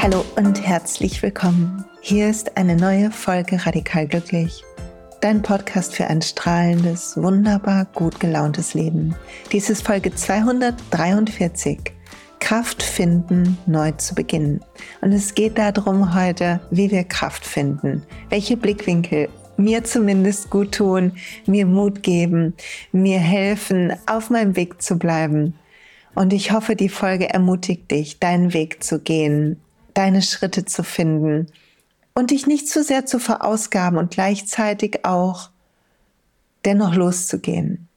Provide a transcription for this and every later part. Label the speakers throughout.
Speaker 1: Hallo und herzlich willkommen. Hier ist eine neue Folge Radikal Glücklich. Dein Podcast für ein strahlendes, wunderbar gut gelauntes Leben. Dies ist Folge 243. Kraft finden, neu zu beginnen. Und es geht darum heute, wie wir Kraft finden, welche Blickwinkel mir zumindest gut tun, mir Mut geben, mir helfen, auf meinem Weg zu bleiben. Und ich hoffe, die Folge ermutigt dich, deinen Weg zu gehen, deine Schritte zu finden und dich nicht zu sehr zu verausgaben und gleichzeitig auch dennoch loszugehen.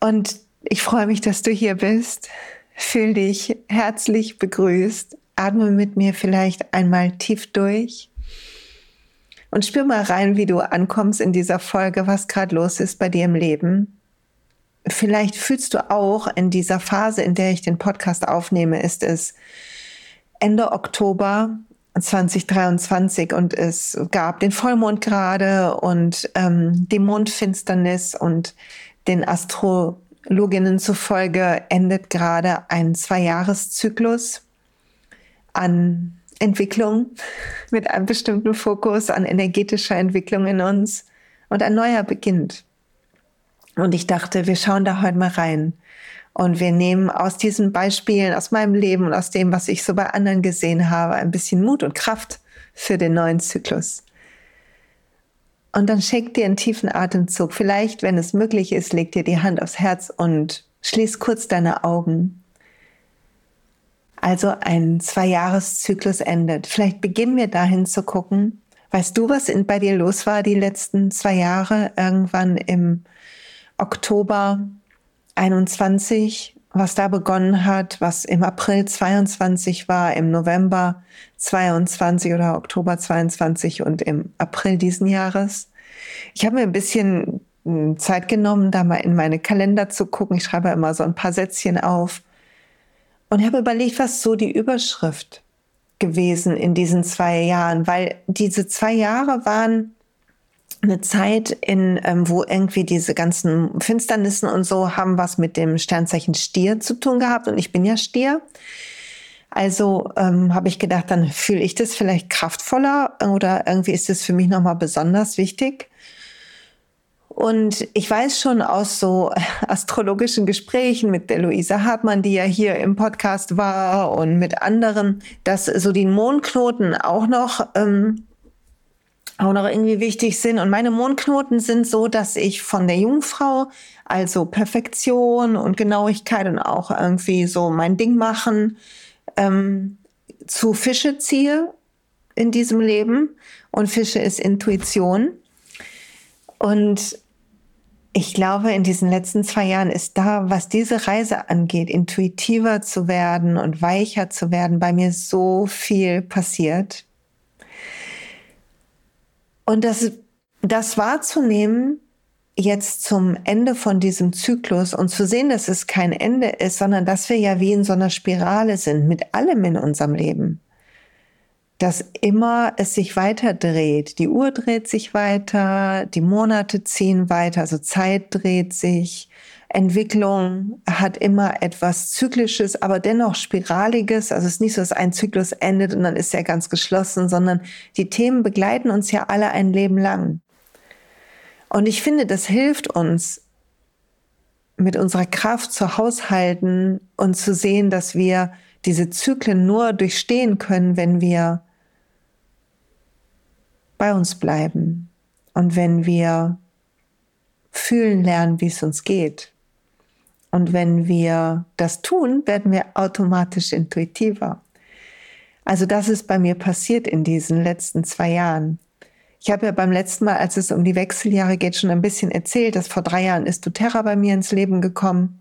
Speaker 1: Und ich freue mich, dass du hier bist. Fühl dich herzlich begrüßt. Atme mit mir vielleicht einmal tief durch und spür mal rein, wie du ankommst in dieser Folge, was gerade los ist bei dir im Leben. Vielleicht fühlst du auch in dieser Phase, in der ich den Podcast aufnehme, ist es Ende Oktober 2023 und es gab den Vollmond gerade und ähm, die Mondfinsternis und den Astrologinnen zufolge endet gerade ein Zweijahreszyklus an Entwicklung mit einem bestimmten Fokus an energetischer Entwicklung in uns und ein neuer beginnt. Und ich dachte, wir schauen da heute mal rein. Und wir nehmen aus diesen Beispielen, aus meinem Leben und aus dem, was ich so bei anderen gesehen habe, ein bisschen Mut und Kraft für den neuen Zyklus. Und dann schenk dir einen tiefen Atemzug. Vielleicht, wenn es möglich ist, leg dir die Hand aufs Herz und schließ kurz deine Augen. Also ein Zwei-Jahres-Zyklus endet. Vielleicht beginnen wir dahin zu gucken. Weißt du, was bei dir los war die letzten zwei Jahre? Irgendwann im Oktober 21, was da begonnen hat, was im April 22 war, im November 22 oder Oktober 22 und im April diesen Jahres. Ich habe mir ein bisschen hm, Zeit genommen, da mal in meine Kalender zu gucken. Ich schreibe immer so ein paar Sätzchen auf und habe überlegt, was so die Überschrift gewesen in diesen zwei Jahren, weil diese zwei Jahre waren eine Zeit, in, ähm, wo irgendwie diese ganzen Finsternissen und so haben was mit dem Sternzeichen Stier zu tun gehabt. Und ich bin ja Stier. Also ähm, habe ich gedacht, dann fühle ich das vielleicht kraftvoller oder irgendwie ist es für mich nochmal besonders wichtig. Und ich weiß schon aus so astrologischen Gesprächen mit der Luisa Hartmann, die ja hier im Podcast war und mit anderen, dass so die Mondknoten auch noch ähm, auch noch irgendwie wichtig sind. Und meine Mondknoten sind so, dass ich von der Jungfrau, also Perfektion und Genauigkeit und auch irgendwie so mein Ding machen, ähm, zu Fische ziehe in diesem Leben. Und Fische ist Intuition. Und ich glaube, in diesen letzten zwei Jahren ist da, was diese Reise angeht, intuitiver zu werden und weicher zu werden, bei mir so viel passiert. Und das, das wahrzunehmen, jetzt zum Ende von diesem Zyklus und zu sehen, dass es kein Ende ist, sondern dass wir ja wie in so einer Spirale sind mit allem in unserem Leben. Dass immer es sich weiter dreht. Die Uhr dreht sich weiter, die Monate ziehen weiter, also Zeit dreht sich, Entwicklung hat immer etwas Zyklisches, aber dennoch Spiraliges. Also es ist nicht so, dass ein Zyklus endet und dann ist er ganz geschlossen, sondern die Themen begleiten uns ja alle ein Leben lang. Und ich finde, das hilft uns, mit unserer Kraft zu haushalten und zu sehen, dass wir diese Zyklen nur durchstehen können, wenn wir bei uns bleiben und wenn wir fühlen lernen, wie es uns geht. Und wenn wir das tun, werden wir automatisch intuitiver. Also das ist bei mir passiert in diesen letzten zwei Jahren. Ich habe ja beim letzten Mal, als es um die Wechseljahre geht, schon ein bisschen erzählt, dass vor drei Jahren ist doTERRA bei mir ins Leben gekommen.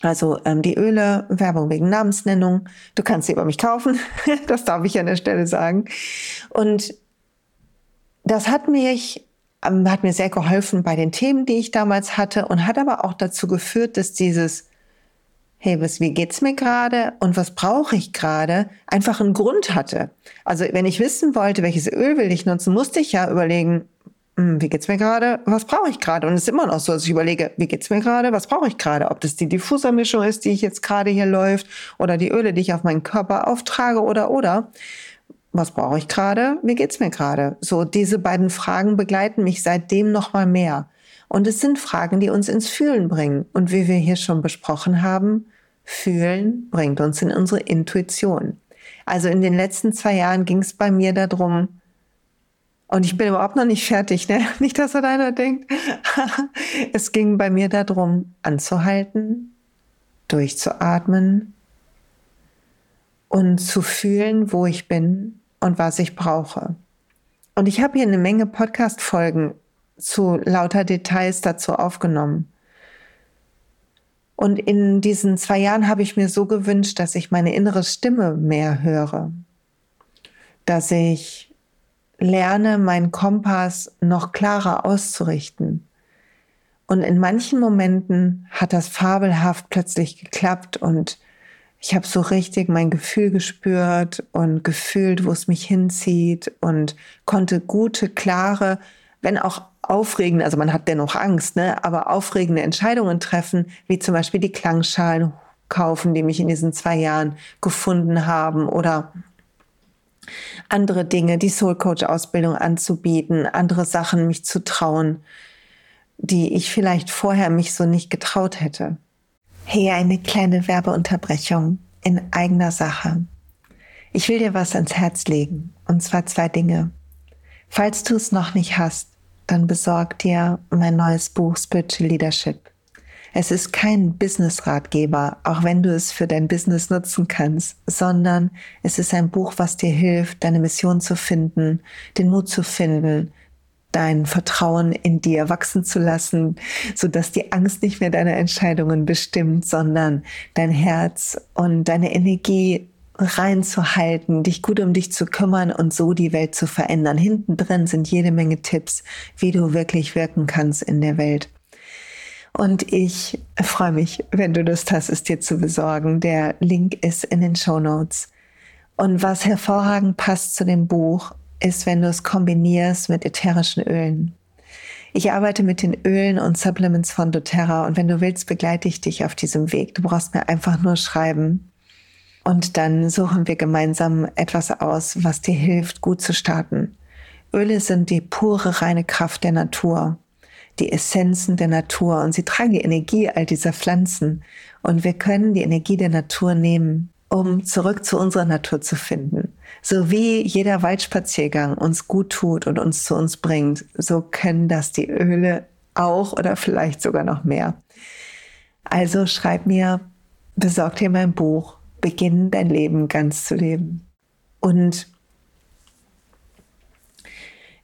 Speaker 1: Also ähm, die Öle, Werbung wegen Namensnennung. Du kannst sie über mich kaufen, das darf ich an der Stelle sagen. Und das hat mich ähm, hat mir sehr geholfen bei den Themen, die ich damals hatte und hat aber auch dazu geführt, dass dieses hey, was, wie geht's mir gerade und was brauche ich gerade, einfach einen Grund hatte. Also wenn ich wissen wollte, welches Öl will ich nutzen, musste ich ja überlegen, hm, wie geht's mir gerade, was brauche ich gerade? Und es ist immer noch so, dass ich überlege, wie geht's mir gerade, was brauche ich gerade? Ob das die Diffusermischung ist, die ich jetzt gerade hier läuft, oder die Öle, die ich auf meinen Körper auftrage, oder, oder. Was brauche ich gerade? Wie geht's mir gerade? So, diese beiden Fragen begleiten mich seitdem noch mal mehr. Und es sind Fragen, die uns ins Fühlen bringen. Und wie wir hier schon besprochen haben, Fühlen bringt uns in unsere Intuition. Also in den letzten zwei Jahren ging es bei mir darum, und ich bin überhaupt noch nicht fertig, ne? Nicht, dass er einer denkt. es ging bei mir darum, anzuhalten, durchzuatmen und zu fühlen, wo ich bin und was ich brauche. Und ich habe hier eine Menge Podcast-Folgen zu lauter Details dazu aufgenommen. Und in diesen zwei Jahren habe ich mir so gewünscht, dass ich meine innere Stimme mehr höre, dass ich lerne, meinen Kompass noch klarer auszurichten. Und in manchen Momenten hat das fabelhaft plötzlich geklappt und ich habe so richtig mein Gefühl gespürt und gefühlt, wo es mich hinzieht und konnte gute, klare, wenn auch aufregende, also man hat dennoch Angst, ne, aber aufregende Entscheidungen treffen, wie zum Beispiel die Klangschalen kaufen, die mich in diesen zwei Jahren gefunden haben oder andere Dinge, die Soul Coach Ausbildung anzubieten, andere Sachen mich zu trauen, die ich vielleicht vorher mich so nicht getraut hätte. Hey, eine kleine Werbeunterbrechung in eigener Sache. Ich will dir was ans Herz legen, und zwar zwei Dinge. Falls du es noch nicht hast, dann besorg dir mein neues Buch Spiritual Leadership. Es ist kein Business-Ratgeber, auch wenn du es für dein Business nutzen kannst, sondern es ist ein Buch, was dir hilft, deine Mission zu finden, den Mut zu finden, dein Vertrauen in dir wachsen zu lassen, so dass die Angst nicht mehr deine Entscheidungen bestimmt, sondern dein Herz und deine Energie reinzuhalten, dich gut um dich zu kümmern und so die Welt zu verändern. Hinten drin sind jede Menge Tipps, wie du wirklich wirken kannst in der Welt. Und ich freue mich, wenn du Lust hast, es dir zu besorgen. Der Link ist in den Show Notes. Und was hervorragend passt zu dem Buch, ist, wenn du es kombinierst mit ätherischen Ölen. Ich arbeite mit den Ölen und Supplements von doTERRA und wenn du willst, begleite ich dich auf diesem Weg. Du brauchst mir einfach nur schreiben und dann suchen wir gemeinsam etwas aus, was dir hilft, gut zu starten. Öle sind die pure, reine Kraft der Natur, die Essenzen der Natur und sie tragen die Energie all dieser Pflanzen. Und wir können die Energie der Natur nehmen, um zurück zu unserer Natur zu finden. So wie jeder Waldspaziergang uns gut tut und uns zu uns bringt, so können das die Öle auch oder vielleicht sogar noch mehr. Also schreib mir, besorg dir mein Buch beginnen, dein Leben ganz zu leben. Und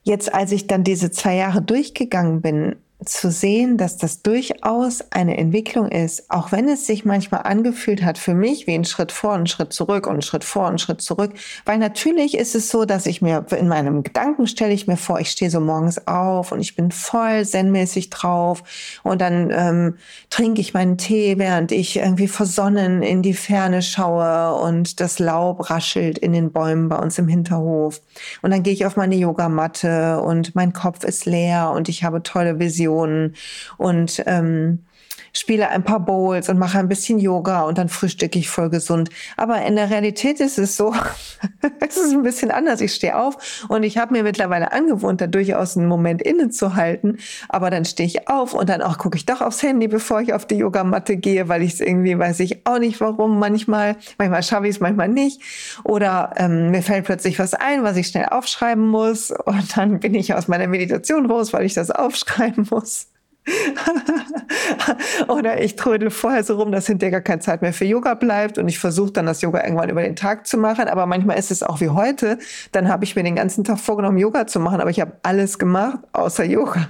Speaker 1: jetzt, als ich dann diese zwei Jahre durchgegangen bin, zu sehen, dass das durchaus eine Entwicklung ist, auch wenn es sich manchmal angefühlt hat für mich wie ein Schritt vor, ein Schritt zurück und ein Schritt vor, ein Schritt zurück. Weil natürlich ist es so, dass ich mir in meinem Gedanken stelle ich mir vor, ich stehe so morgens auf und ich bin voll zen-mäßig drauf und dann ähm, trinke ich meinen Tee, während ich irgendwie versonnen in die Ferne schaue und das Laub raschelt in den Bäumen bei uns im Hinterhof. Und dann gehe ich auf meine Yogamatte und mein Kopf ist leer und ich habe tolle Visionen Meditationen und ähm, spiele ein paar Bowls und mache ein bisschen Yoga und dann frühstücke ich voll gesund. Aber in der Realität ist es so, es ist ein bisschen anders. Ich stehe auf und ich habe mir mittlerweile angewohnt, da durchaus einen Moment innezuhalten. Aber dann stehe ich auf und dann auch gucke ich doch aufs Handy, bevor ich auf die Yogamatte gehe, weil ich es irgendwie, weiß ich auch nicht warum, manchmal, manchmal schaffe ich es, manchmal nicht. Oder ähm, mir fällt plötzlich was ein, was ich schnell aufschreiben muss und dann bin ich aus meiner Meditation raus, weil ich das aufschreiben muss. Oder ich trödel vorher so rum, dass hinterher gar keine Zeit mehr für Yoga bleibt und ich versuche dann das Yoga irgendwann über den Tag zu machen. Aber manchmal ist es auch wie heute. Dann habe ich mir den ganzen Tag vorgenommen, Yoga zu machen, aber ich habe alles gemacht außer Yoga.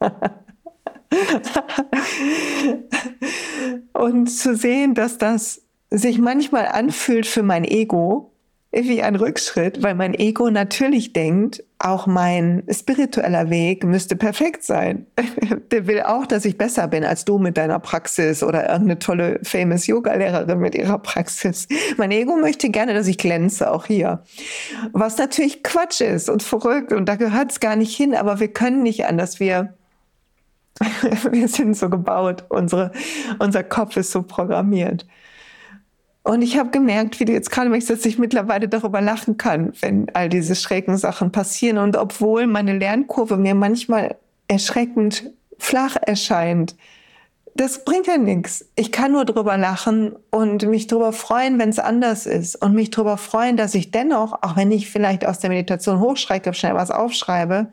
Speaker 1: und zu sehen, dass das sich manchmal anfühlt für mein Ego, wie ein Rückschritt, weil mein Ego natürlich denkt, auch mein spiritueller Weg müsste perfekt sein. Der will auch, dass ich besser bin als du mit deiner Praxis oder irgendeine tolle famous Yoga-Lehrerin mit ihrer Praxis. Mein Ego möchte gerne, dass ich glänze, auch hier. Was natürlich Quatsch ist und verrückt und da gehört es gar nicht hin, aber wir können nicht anders. Wir, wir sind so gebaut. Unsere, unser Kopf ist so programmiert. Und ich habe gemerkt, wie du jetzt gerade merkst, dass ich mittlerweile darüber lachen kann, wenn all diese schrägen Sachen passieren. Und obwohl meine Lernkurve mir manchmal erschreckend flach erscheint, das bringt ja nichts. Ich kann nur drüber lachen und mich drüber freuen, wenn es anders ist. Und mich drüber freuen, dass ich dennoch, auch wenn ich vielleicht aus der Meditation hochschrecke, schnell was aufschreibe,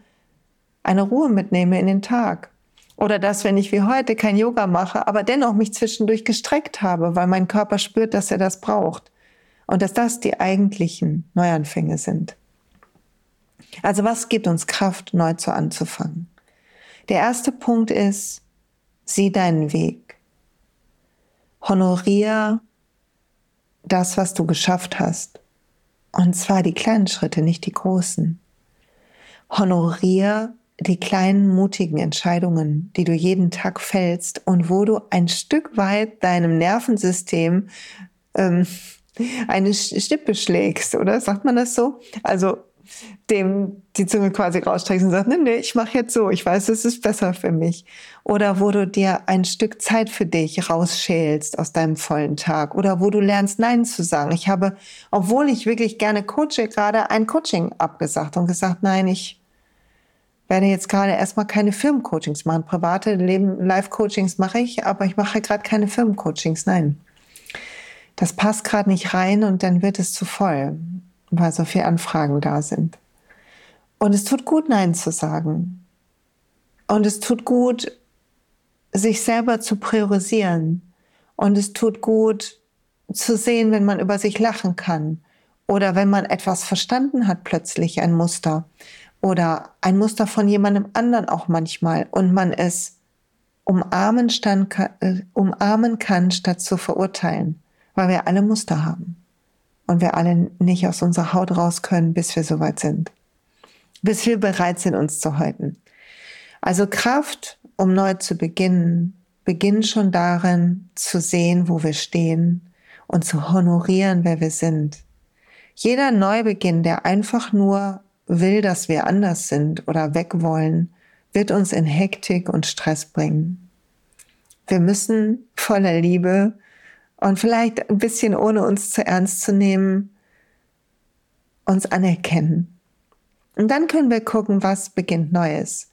Speaker 1: eine Ruhe mitnehme in den Tag. Oder dass, wenn ich wie heute kein Yoga mache, aber dennoch mich zwischendurch gestreckt habe, weil mein Körper spürt, dass er das braucht. Und dass das die eigentlichen Neuanfänge sind. Also was gibt uns Kraft, neu zu anzufangen? Der erste Punkt ist, sieh deinen Weg. Honorier das, was du geschafft hast. Und zwar die kleinen Schritte, nicht die großen. Honorier die kleinen mutigen Entscheidungen, die du jeden Tag fällst und wo du ein Stück weit deinem Nervensystem ähm, eine Stippe schlägst, oder sagt man das so? Also dem die Zunge quasi rausstreckst und sagst, nee, nee, ich mache jetzt so, ich weiß, es ist besser für mich. Oder wo du dir ein Stück Zeit für dich rausschälst aus deinem vollen Tag. Oder wo du lernst, Nein zu sagen. Ich habe, obwohl ich wirklich gerne coache, gerade ein Coaching abgesagt und gesagt, nein, ich werde jetzt gerade erstmal keine Firmencoachings machen. Private Live-Coachings mache ich, aber ich mache gerade keine Firmencoachings. Nein. Das passt gerade nicht rein und dann wird es zu voll, weil so viele Anfragen da sind. Und es tut gut, Nein zu sagen. Und es tut gut, sich selber zu priorisieren. Und es tut gut zu sehen, wenn man über sich lachen kann. Oder wenn man etwas verstanden hat, plötzlich ein Muster oder ein Muster von jemandem anderen auch manchmal und man es umarmen, stand, äh, umarmen kann, statt zu verurteilen, weil wir alle Muster haben und wir alle nicht aus unserer Haut raus können, bis wir soweit sind, bis wir bereit sind, uns zu häuten. Also Kraft, um neu zu beginnen, beginnt schon darin, zu sehen, wo wir stehen und zu honorieren, wer wir sind. Jeder Neubeginn, der einfach nur will, dass wir anders sind oder weg wollen, wird uns in Hektik und Stress bringen. Wir müssen voller Liebe und vielleicht ein bisschen ohne uns zu ernst zu nehmen, uns anerkennen. Und dann können wir gucken, was beginnt Neues.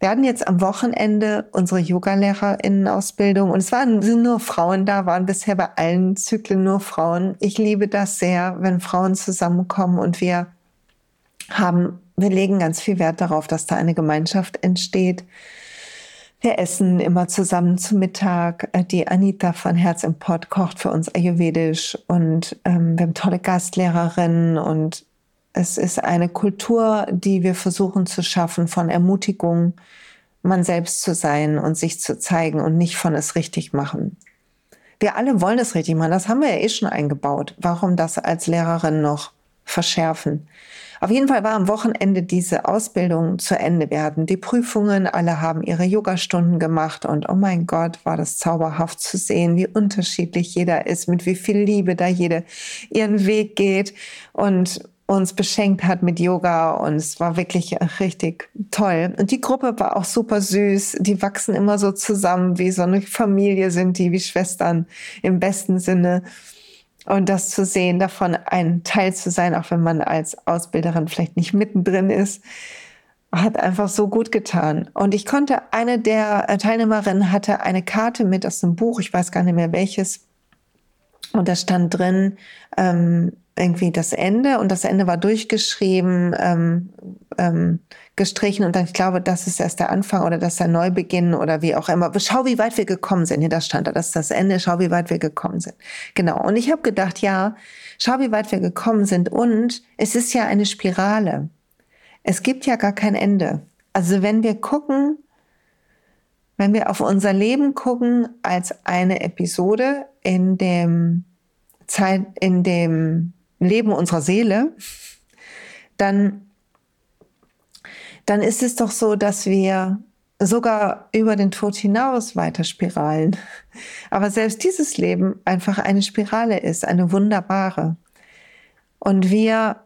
Speaker 1: Wir hatten jetzt am Wochenende unsere Yogalehrerinnen-Ausbildung und es waren sind nur Frauen da, waren bisher bei allen Zyklen nur Frauen. Ich liebe das sehr, wenn Frauen zusammenkommen und wir haben, wir legen ganz viel Wert darauf, dass da eine Gemeinschaft entsteht. Wir essen immer zusammen zu Mittag. Äh, die Anita von Herz im Pott kocht für uns Ayurvedisch und ähm, wir haben tolle Gastlehrerinnen und es ist eine Kultur, die wir versuchen zu schaffen von Ermutigung, man selbst zu sein und sich zu zeigen und nicht von es richtig machen. Wir alle wollen es richtig machen. Das haben wir ja eh schon eingebaut. Warum das als Lehrerin noch verschärfen? Auf jeden Fall war am Wochenende diese Ausbildung zu Ende. Wir hatten die Prüfungen, alle haben ihre Yogastunden gemacht und oh mein Gott, war das zauberhaft zu sehen, wie unterschiedlich jeder ist, mit wie viel Liebe da jede ihren Weg geht und uns beschenkt hat mit Yoga und es war wirklich richtig toll. Und die Gruppe war auch super süß. Die wachsen immer so zusammen, wie so eine Familie sind die, wie Schwestern im besten Sinne. Und das zu sehen, davon ein Teil zu sein, auch wenn man als Ausbilderin vielleicht nicht mittendrin ist, hat einfach so gut getan. Und ich konnte, eine der Teilnehmerinnen hatte eine Karte mit aus dem Buch, ich weiß gar nicht mehr welches. Und da stand drin, ähm, irgendwie das Ende und das Ende war durchgeschrieben, ähm, ähm, gestrichen und dann, ich glaube, das ist erst der Anfang oder das ist der Neubeginn oder wie auch immer. Schau, wie weit wir gekommen sind. Hier, da stand da, das ist das Ende, schau, wie weit wir gekommen sind. Genau. Und ich habe gedacht, ja, schau, wie weit wir gekommen sind und es ist ja eine Spirale. Es gibt ja gar kein Ende. Also wenn wir gucken, wenn wir auf unser Leben gucken als eine Episode in dem Zeit, in dem Leben unserer Seele, dann, dann ist es doch so, dass wir sogar über den Tod hinaus weiter spiralen. Aber selbst dieses Leben einfach eine Spirale ist, eine wunderbare. Und wir,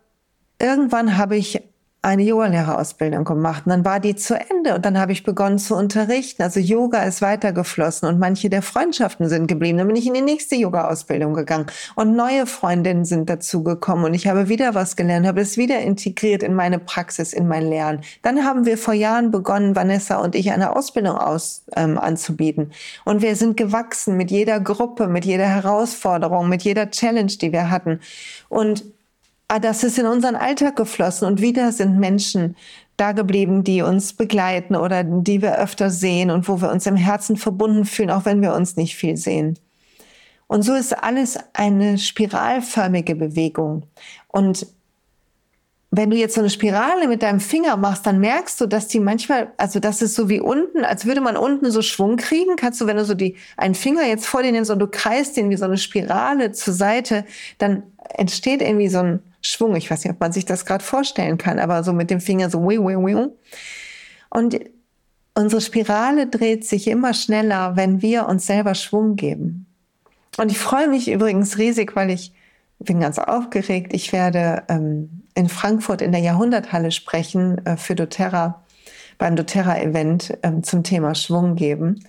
Speaker 1: irgendwann habe ich eine Yogalehrerausbildung gemacht und dann war die zu Ende und dann habe ich begonnen zu unterrichten. Also Yoga ist weitergeflossen und manche der Freundschaften sind geblieben. Dann bin ich in die nächste Yoga-Ausbildung gegangen und neue Freundinnen sind dazugekommen und ich habe wieder was gelernt, habe es wieder integriert in meine Praxis, in mein Lernen. Dann haben wir vor Jahren begonnen, Vanessa und ich eine Ausbildung aus, ähm, anzubieten und wir sind gewachsen mit jeder Gruppe, mit jeder Herausforderung, mit jeder Challenge, die wir hatten und das ist in unseren Alltag geflossen und wieder sind Menschen da geblieben, die uns begleiten oder die wir öfter sehen und wo wir uns im Herzen verbunden fühlen, auch wenn wir uns nicht viel sehen. Und so ist alles eine spiralförmige Bewegung. Und wenn du jetzt so eine Spirale mit deinem Finger machst, dann merkst du, dass die manchmal, also das ist so wie unten, als würde man unten so Schwung kriegen. Kannst du, wenn du so die, einen Finger jetzt vor dir nimmst und du kreist den wie so eine Spirale zur Seite, dann entsteht irgendwie so ein Schwung. Ich weiß nicht, ob man sich das gerade vorstellen kann, aber so mit dem Finger so wii, wii, wii. Und unsere Spirale dreht sich immer schneller, wenn wir uns selber Schwung geben. Und ich freue mich übrigens riesig, weil ich bin ganz aufgeregt. Ich werde ähm, in Frankfurt in der Jahrhunderthalle sprechen äh, für doTERRA, beim doTERRA-Event ähm, zum Thema Schwung geben.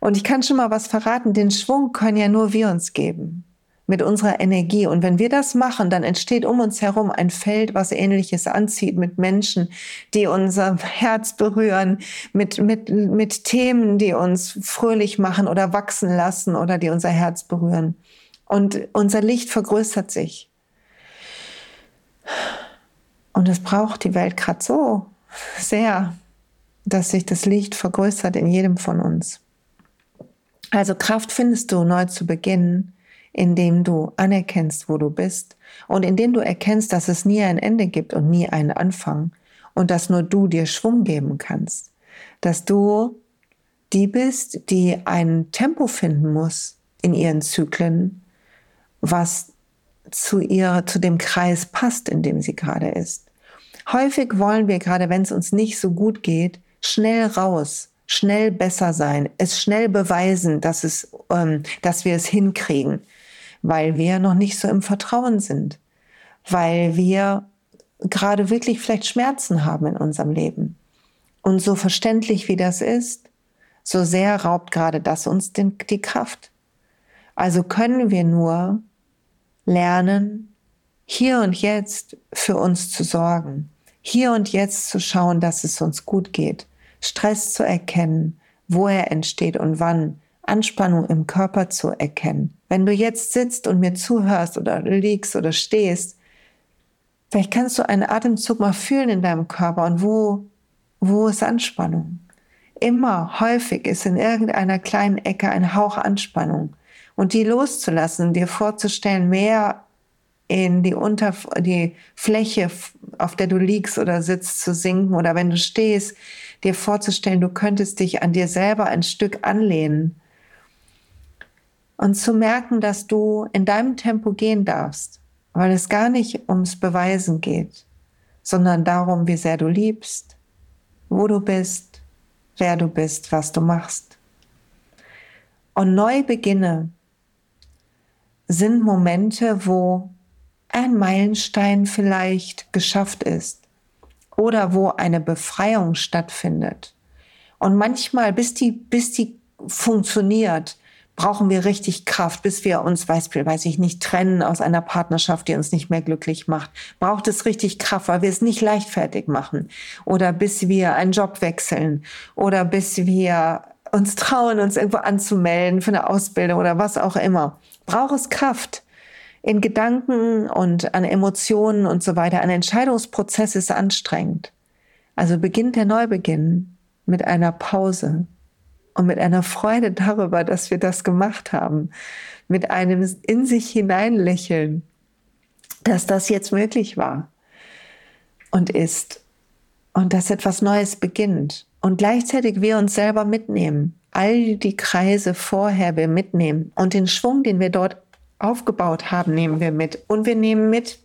Speaker 1: Und ich kann schon mal was verraten, den Schwung können ja nur wir uns geben mit unserer Energie. Und wenn wir das machen, dann entsteht um uns herum ein Feld, was Ähnliches anzieht mit Menschen, die unser Herz berühren, mit, mit, mit Themen, die uns fröhlich machen oder wachsen lassen oder die unser Herz berühren. Und unser Licht vergrößert sich. Und es braucht die Welt gerade so sehr, dass sich das Licht vergrößert in jedem von uns. Also Kraft findest du neu zu beginnen, indem du anerkennst, wo du bist und indem du erkennst, dass es nie ein Ende gibt und nie einen Anfang und dass nur du dir Schwung geben kannst, dass du die bist, die ein Tempo finden muss in ihren Zyklen, was zu ihr, zu dem Kreis passt, in dem sie gerade ist. Häufig wollen wir, gerade wenn es uns nicht so gut geht, schnell raus, schnell besser sein, es schnell beweisen, dass, es, ähm, dass wir es hinkriegen, weil wir noch nicht so im Vertrauen sind, weil wir gerade wirklich vielleicht Schmerzen haben in unserem Leben. Und so verständlich wie das ist, so sehr raubt gerade das uns den, die Kraft. Also können wir nur lernen, hier und jetzt für uns zu sorgen, hier und jetzt zu schauen, dass es uns gut geht, Stress zu erkennen, wo er entsteht und wann, Anspannung im Körper zu erkennen. Wenn du jetzt sitzt und mir zuhörst oder liegst oder stehst, vielleicht kannst du einen Atemzug mal fühlen in deinem Körper und wo, wo ist Anspannung? Immer häufig ist in irgendeiner kleinen Ecke ein Hauch Anspannung und die loszulassen, dir vorzustellen, mehr in die Unter die Fläche, auf der du liegst oder sitzt, zu sinken oder wenn du stehst, dir vorzustellen, du könntest dich an dir selber ein Stück anlehnen und zu merken, dass du in deinem Tempo gehen darfst, weil es gar nicht ums Beweisen geht, sondern darum, wie sehr du liebst, wo du bist, wer du bist, was du machst. Und neu beginne sind Momente, wo ein Meilenstein vielleicht geschafft ist oder wo eine Befreiung stattfindet. Und manchmal, bis die, bis die funktioniert, brauchen wir richtig Kraft, bis wir uns, weiß, weiß ich nicht, trennen aus einer Partnerschaft, die uns nicht mehr glücklich macht. Braucht es richtig Kraft, weil wir es nicht leichtfertig machen. Oder bis wir einen Job wechseln. Oder bis wir uns trauen, uns irgendwo anzumelden für eine Ausbildung oder was auch immer braucht es Kraft. In Gedanken und an Emotionen und so weiter. Ein Entscheidungsprozess ist anstrengend. Also beginnt der Neubeginn mit einer Pause und mit einer Freude darüber, dass wir das gemacht haben. Mit einem in sich hineinlächeln, dass das jetzt möglich war und ist. Und dass etwas Neues beginnt. Und gleichzeitig wir uns selber mitnehmen all die Kreise vorher wir mitnehmen und den Schwung, den wir dort aufgebaut haben, nehmen wir mit. Und wir nehmen mit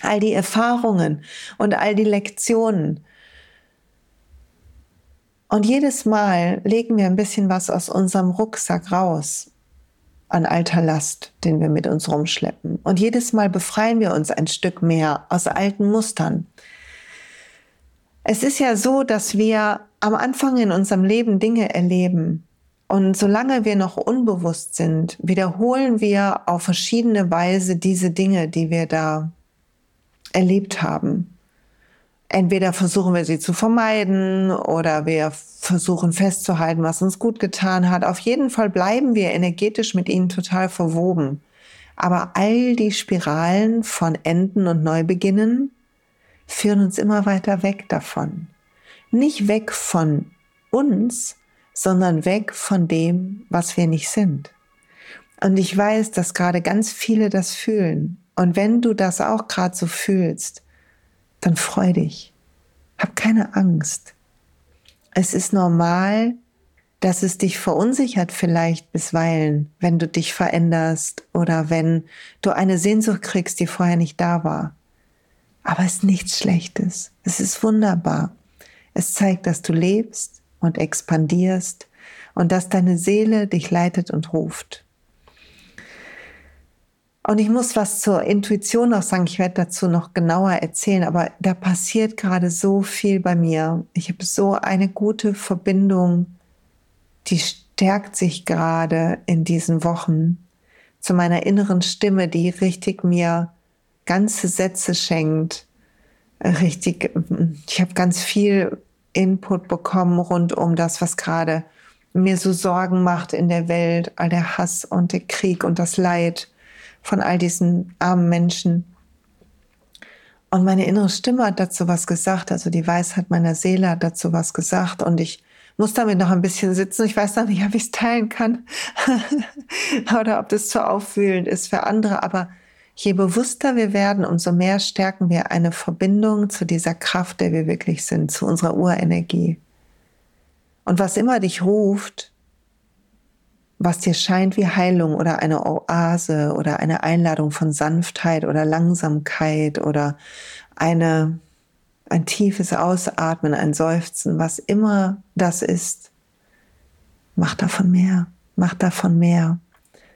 Speaker 1: all die Erfahrungen und all die Lektionen. Und jedes Mal legen wir ein bisschen was aus unserem Rucksack raus an alter Last, den wir mit uns rumschleppen. Und jedes Mal befreien wir uns ein Stück mehr aus alten Mustern. Es ist ja so, dass wir am Anfang in unserem Leben Dinge erleben. Und solange wir noch unbewusst sind, wiederholen wir auf verschiedene Weise diese Dinge, die wir da erlebt haben. Entweder versuchen wir sie zu vermeiden oder wir versuchen festzuhalten, was uns gut getan hat. Auf jeden Fall bleiben wir energetisch mit ihnen total verwoben. Aber all die Spiralen von Enden und Neubeginnen führen uns immer weiter weg davon. Nicht weg von uns, sondern weg von dem, was wir nicht sind. Und ich weiß, dass gerade ganz viele das fühlen. Und wenn du das auch gerade so fühlst, dann freu dich. Hab keine Angst. Es ist normal, dass es dich verunsichert vielleicht bisweilen, wenn du dich veränderst oder wenn du eine Sehnsucht kriegst, die vorher nicht da war. Aber es ist nichts Schlechtes. Es ist wunderbar. Es zeigt, dass du lebst und expandierst und dass deine Seele dich leitet und ruft. Und ich muss was zur Intuition noch sagen. Ich werde dazu noch genauer erzählen, aber da passiert gerade so viel bei mir. Ich habe so eine gute Verbindung, die stärkt sich gerade in diesen Wochen zu meiner inneren Stimme, die richtig mir ganze Sätze schenkt. Richtig, ich habe ganz viel Input bekommen rund um das, was gerade mir so Sorgen macht in der Welt, all der Hass und der Krieg und das Leid von all diesen armen Menschen. Und meine innere Stimme hat dazu was gesagt, also die Weisheit meiner Seele hat dazu was gesagt und ich muss damit noch ein bisschen sitzen. Ich weiß noch nicht, ob ich es teilen kann oder ob das zu aufwühlend ist für andere, aber je bewusster wir werden, umso mehr stärken wir eine Verbindung zu dieser Kraft, der wir wirklich sind, zu unserer Urenergie. Und was immer dich ruft, was dir scheint wie Heilung oder eine Oase oder eine Einladung von Sanftheit oder Langsamkeit oder eine, ein tiefes Ausatmen, ein Seufzen, was immer das ist, mach davon mehr, mach davon mehr.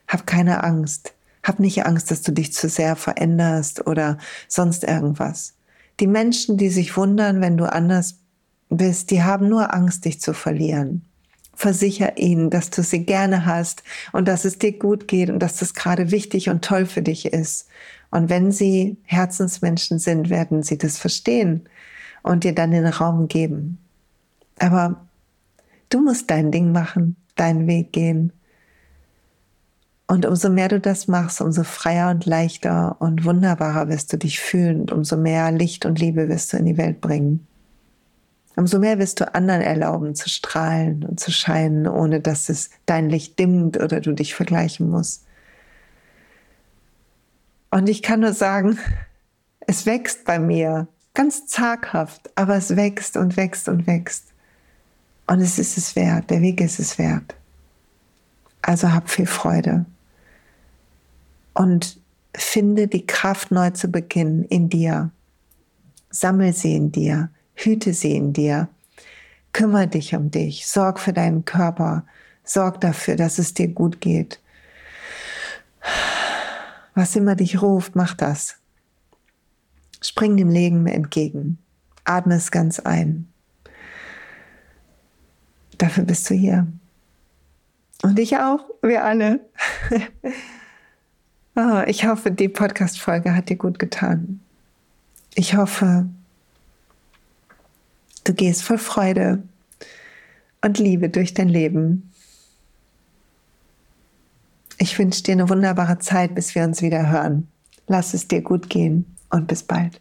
Speaker 1: Hab keine Angst. Hab nicht Angst, dass du dich zu sehr veränderst oder sonst irgendwas. Die Menschen, die sich wundern, wenn du anders bist, die haben nur Angst, dich zu verlieren versicher ihnen, dass du sie gerne hast und dass es dir gut geht und dass das gerade wichtig und toll für dich ist. Und wenn sie Herzensmenschen sind, werden sie das verstehen und dir dann den Raum geben. Aber du musst dein Ding machen, deinen Weg gehen. Und umso mehr du das machst, umso freier und leichter und wunderbarer wirst du dich fühlen und umso mehr Licht und Liebe wirst du in die Welt bringen. Umso mehr wirst du anderen erlauben zu strahlen und zu scheinen, ohne dass es dein Licht dimmt oder du dich vergleichen musst. Und ich kann nur sagen, es wächst bei mir, ganz zaghaft, aber es wächst und wächst und wächst. Und es ist es wert, der Weg ist es wert. Also hab viel Freude und finde die Kraft neu zu beginnen in dir. Sammel sie in dir hüte sie in dir. Kümmere dich um dich, sorg für deinen Körper, sorg dafür, dass es dir gut geht. Was immer dich ruft, mach das. Spring dem Leben entgegen. Atme es ganz ein. Dafür bist du hier. Und ich auch, wir alle. oh, ich hoffe, die Podcast-Folge hat dir gut getan. Ich hoffe, Du gehst voll Freude und Liebe durch dein Leben. Ich wünsche dir eine wunderbare Zeit, bis wir uns wieder hören. Lass es dir gut gehen und bis bald.